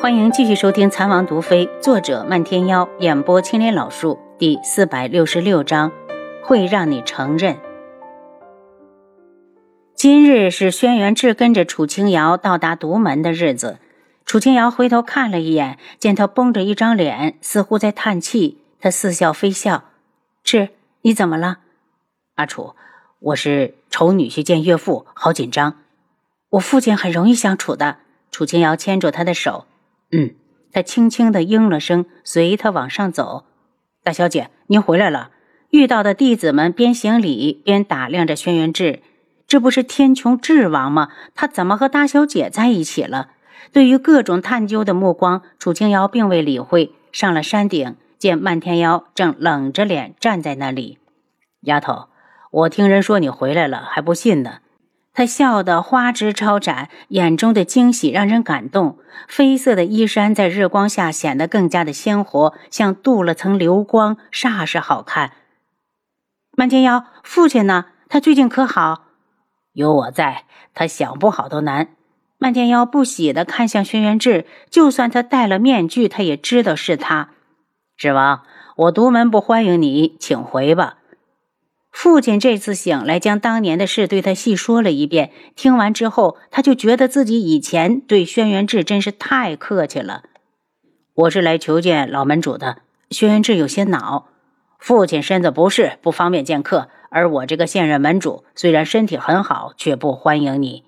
欢迎继续收听《残王毒妃》，作者漫天妖，演播青莲老树，第四百六十六章，会让你承认。今日是轩辕志跟着楚清瑶到达独门的日子。楚清瑶回头看了一眼，见他绷着一张脸，似乎在叹气。他似笑非笑：“志，你怎么了？”阿楚，我是丑女婿见岳父，好紧张。我父亲很容易相处的。楚清瑶牵住他的手。嗯，他轻轻的应了声，随他往上走。大小姐，您回来了。遇到的弟子们边行礼边打量着轩辕志，这不是天穹智王吗？他怎么和大小姐在一起了？对于各种探究的目光，楚清瑶并未理会。上了山顶，见漫天妖正冷着脸站在那里。丫头，我听人说你回来了，还不信呢。他笑得花枝招展，眼中的惊喜让人感动。绯色的衣衫在日光下显得更加的鲜活，像镀了层流光，煞是好看。漫天妖，父亲呢？他最近可好？有我在，他想不好都难。漫天妖不喜地看向轩辕志，就算他戴了面具，他也知道是他。志王，我独门不欢迎你，请回吧。父亲这次醒来，将当年的事对他细说了一遍。听完之后，他就觉得自己以前对轩辕志真是太客气了。我是来求见老门主的。轩辕志有些恼，父亲身子不适，不方便见客。而我这个现任门主虽然身体很好，却不欢迎你。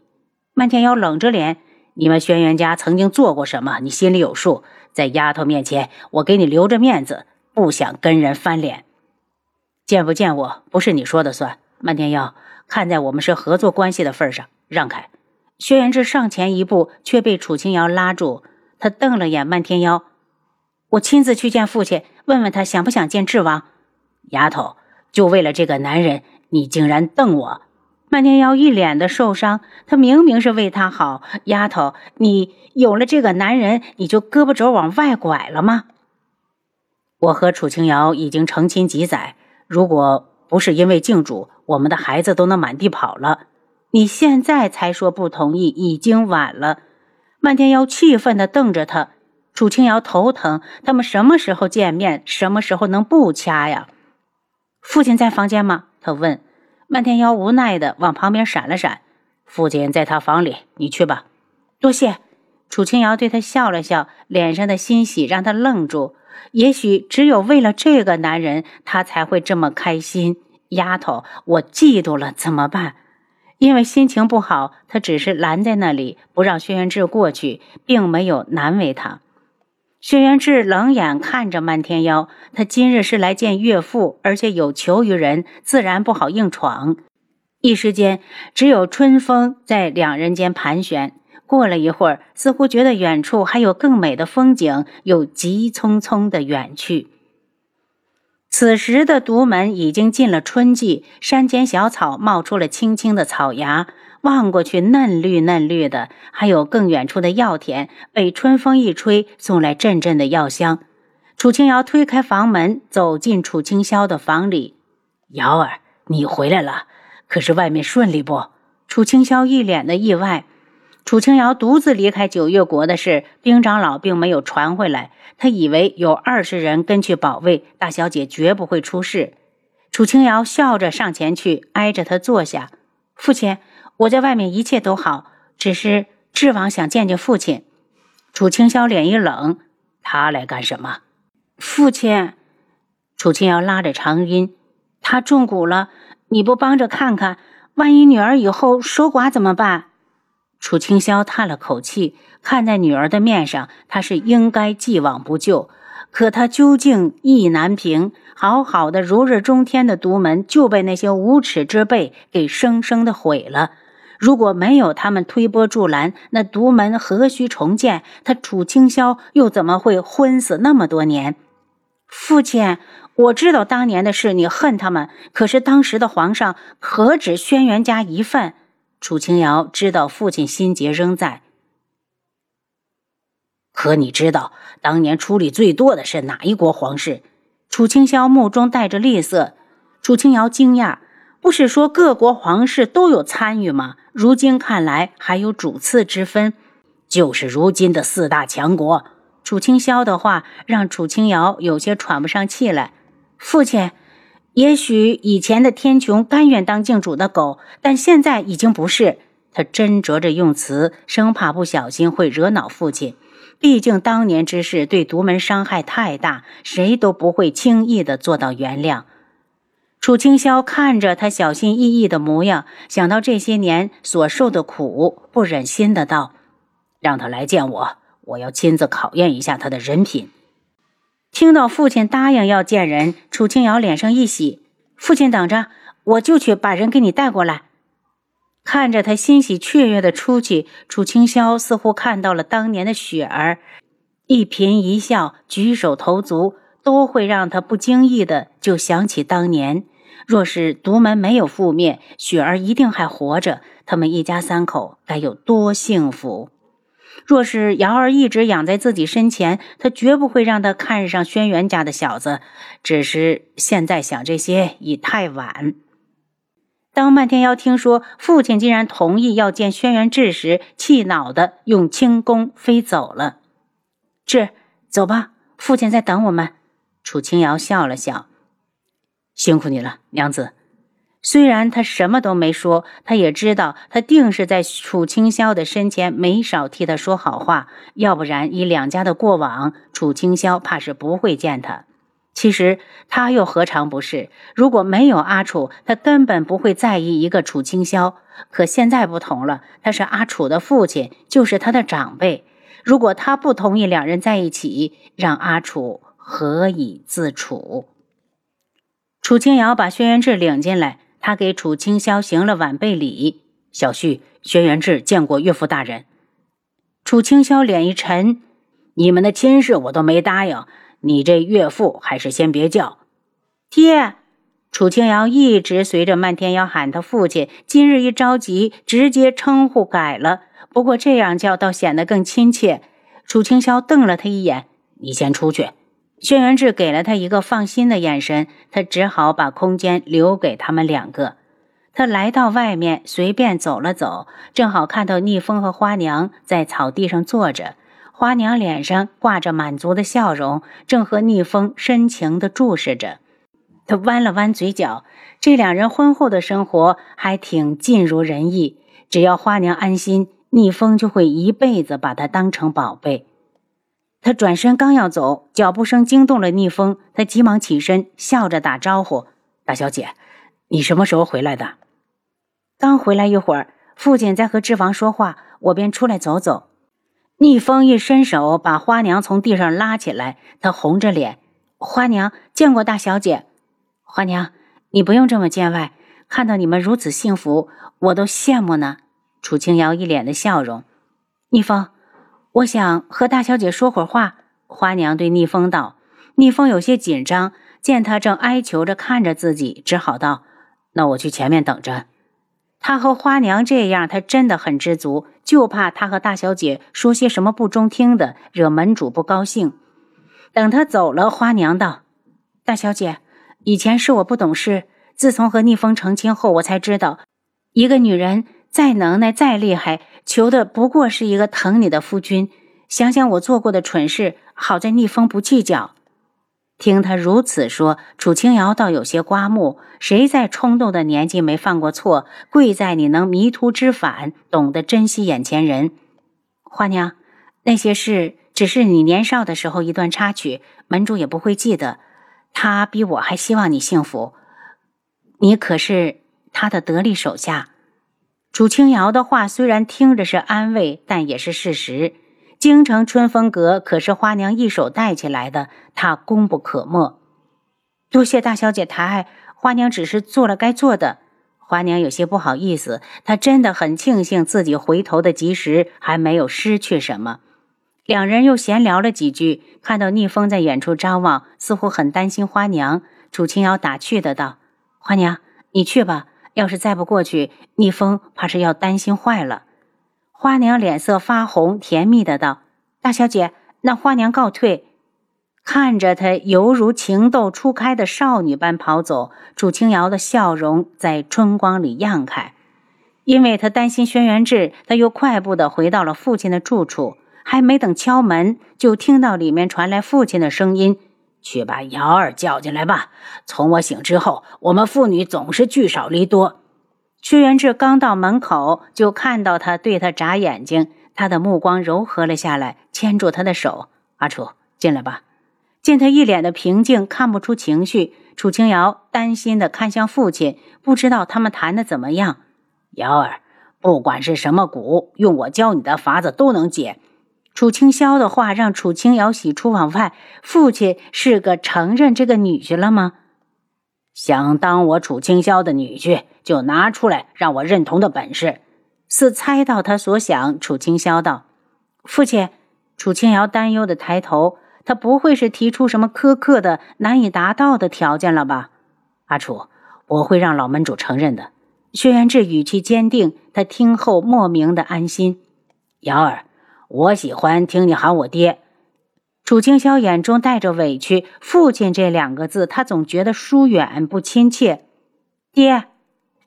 漫天妖冷着脸：“你们轩辕家曾经做过什么？你心里有数。在丫头面前，我给你留着面子，不想跟人翻脸。”见不见我不是你说的算，漫天妖，看在我们是合作关系的份上，让开。轩辕志上前一步，却被楚清瑶拉住。他瞪了眼漫天妖：“我亲自去见父亲，问问他想不想见智王。”丫头，就为了这个男人，你竟然瞪我！漫天妖一脸的受伤。他明明是为他好。丫头，你有了这个男人，你就胳膊肘往外拐了吗？我和楚清瑶已经成亲几载。如果不是因为敬主，我们的孩子都能满地跑了。你现在才说不同意，已经晚了。漫天妖气愤地瞪着他。楚清瑶头疼，他们什么时候见面？什么时候能不掐呀？父亲在房间吗？他问。漫天妖无奈地往旁边闪了闪。父亲在他房里，你去吧。多谢。楚清瑶对他笑了笑，脸上的欣喜让他愣住。也许只有为了这个男人，他才会这么开心。丫头，我嫉妒了，怎么办？因为心情不好，他只是拦在那里，不让轩辕志过去，并没有难为他。轩辕志冷眼看着漫天妖，他今日是来见岳父，而且有求于人，自然不好硬闯。一时间，只有春风在两人间盘旋。过了一会儿，似乎觉得远处还有更美的风景，又急匆匆的远去。此时的独门已经进了春季，山间小草冒出了青青的草芽，望过去嫩绿嫩绿的，还有更远处的药田，被春风一吹，送来阵阵的药香。楚清瑶推开房门，走进楚清霄的房里：“瑶儿，你回来了，可是外面顺利不？”楚清霄一脸的意外。楚清瑶独自离开九月国的事，兵长老并没有传回来。他以为有二十人跟去保卫大小姐，绝不会出事。楚清瑶笑着上前去，挨着他坐下。父亲，我在外面一切都好，只是智王想见见父亲。楚清霄脸一冷，他来干什么？父亲，楚清瑶拉着长音，他中蛊了，你不帮着看看，万一女儿以后守寡怎么办？楚清霄叹了口气，看在女儿的面上，他是应该既往不咎。可他究竟意难平，好好的如日中天的独门就被那些无耻之辈给生生的毁了。如果没有他们推波助澜，那独门何须重建？他楚清霄又怎么会昏死那么多年？父亲，我知道当年的事，你恨他们，可是当时的皇上何止轩辕家一份？楚清瑶知道父亲心结仍在，可你知道当年出力最多的是哪一国皇室？楚清霄目中带着厉色。楚清瑶惊讶，不是说各国皇室都有参与吗？如今看来还有主次之分。就是如今的四大强国。楚清霄的话让楚清瑶有些喘不上气来。父亲，也许以前的天穹甘愿当靖主的狗，但现在已经不是。他斟酌着用词，生怕不小心会惹恼父亲。毕竟当年之事对独门伤害太大，谁都不会轻易的做到原谅。楚清霄看着他小心翼翼的模样，想到这些年所受的苦，不忍心的道：“让他来见我。”我要亲自考验一下他的人品。听到父亲答应要见人，楚清瑶脸上一喜。父亲等着，我就去把人给你带过来。看着他欣喜雀跃的出去，楚清霄似乎看到了当年的雪儿，一颦一笑、举手投足，都会让他不经意的就想起当年。若是独门没有覆灭，雪儿一定还活着，他们一家三口该有多幸福！若是瑶儿一直养在自己身前，他绝不会让他看上轩辕家的小子。只是现在想这些已太晚。当漫天妖听说父亲竟然同意要见轩辕志时，气恼的用轻功飞走了。志，走吧，父亲在等我们。楚青瑶笑了笑：“辛苦你了，娘子。”虽然他什么都没说，他也知道他定是在楚清霄的身前没少替他说好话，要不然以两家的过往，楚清霄怕是不会见他。其实他又何尝不是？如果没有阿楚，他根本不会在意一个楚清霄。可现在不同了，他是阿楚的父亲，就是他的长辈。如果他不同意两人在一起，让阿楚何以自处？楚清瑶把轩辕志领进来。他给楚清霄行了晚辈礼，小婿轩辕志见过岳父大人。楚清霄脸一沉：“你们的亲事我都没答应，你这岳父还是先别叫。”爹，楚清瑶一直随着漫天妖喊他父亲，今日一着急，直接称呼改了。不过这样叫倒显得更亲切。楚清霄瞪了他一眼：“你先出去。”轩辕志给了他一个放心的眼神，他只好把空间留给他们两个。他来到外面，随便走了走，正好看到逆风和花娘在草地上坐着。花娘脸上挂着满足的笑容，正和逆风深情地注视着。他弯了弯嘴角，这两人婚后的生活还挺尽如人意。只要花娘安心，逆风就会一辈子把她当成宝贝。他转身刚要走，脚步声惊动了逆风。他急忙起身，笑着打招呼：“大小姐，你什么时候回来的？”“刚回来一会儿，父亲在和脂肪说话，我便出来走走。”逆风一伸手，把花娘从地上拉起来。他红着脸：“花娘见过大小姐。”“花娘，你不用这么见外。看到你们如此幸福，我都羡慕呢。”楚清瑶一脸的笑容。逆风。我想和大小姐说会儿话。花娘对逆风道：“逆风有些紧张，见他正哀求着看着自己，只好道：‘那我去前面等着。’他和花娘这样，他真的很知足，就怕他和大小姐说些什么不中听的，惹门主不高兴。等他走了，花娘道：‘大小姐，以前是我不懂事，自从和逆风成亲后，我才知道，一个女人。’”再能耐再厉害，求的不过是一个疼你的夫君。想想我做过的蠢事，好在逆风不计较。听他如此说，楚清瑶倒有些刮目。谁在冲动的年纪没犯过错？贵在你能迷途知返，懂得珍惜眼前人。花娘，那些事只是你年少的时候一段插曲，门主也不会记得。他比我还希望你幸福，你可是他的得力手下。楚清瑶的话虽然听着是安慰，但也是事实。京城春风阁可是花娘一手带起来的，她功不可没。多谢大小姐抬爱，花娘只是做了该做的。花娘有些不好意思，她真的很庆幸自己回头的及时，还没有失去什么。两人又闲聊了几句，看到逆风在远处张望，似乎很担心花娘。楚清瑶打趣的道：“花娘，你去吧。”要是再不过去，逆风怕是要担心坏了。花娘脸色发红，甜蜜的道：“大小姐，那花娘告退。”看着她犹如情窦初开的少女般跑走，楚清瑶的笑容在春光里漾开。因为他担心轩辕志，他又快步的回到了父亲的住处。还没等敲门，就听到里面传来父亲的声音：“去把瑶儿叫进来吧。从我醒之后，我们父女总是聚少离多。”薛元志刚到门口，就看到他对他眨眼睛，他的目光柔和了下来，牵住他的手：“阿楚，进来吧。”见他一脸的平静，看不出情绪，楚清瑶担心的看向父亲，不知道他们谈的怎么样。瑶儿，不管是什么蛊，用我教你的法子都能解。楚清霄的话让楚清瑶喜出望外。父亲是个承认这个女婿了吗？想当我楚清霄的女婿，就拿出来让我认同的本事。似猜到他所想，楚清霄道：“父亲。”楚清瑶担忧的抬头。他不会是提出什么苛刻的、难以达到的条件了吧？阿楚，我会让老门主承认的。薛元志语气坚定，他听后莫名的安心。瑶儿，我喜欢听你喊我爹。楚清霄眼中带着委屈，父亲这两个字，他总觉得疏远不亲切。爹，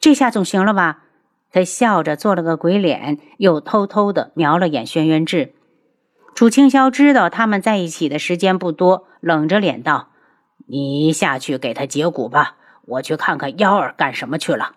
这下总行了吧？他笑着做了个鬼脸，又偷偷的瞄了眼轩辕志。楚清霄知道他们在一起的时间不多，冷着脸道：“你下去给他解蛊吧，我去看看幺儿干什么去了。”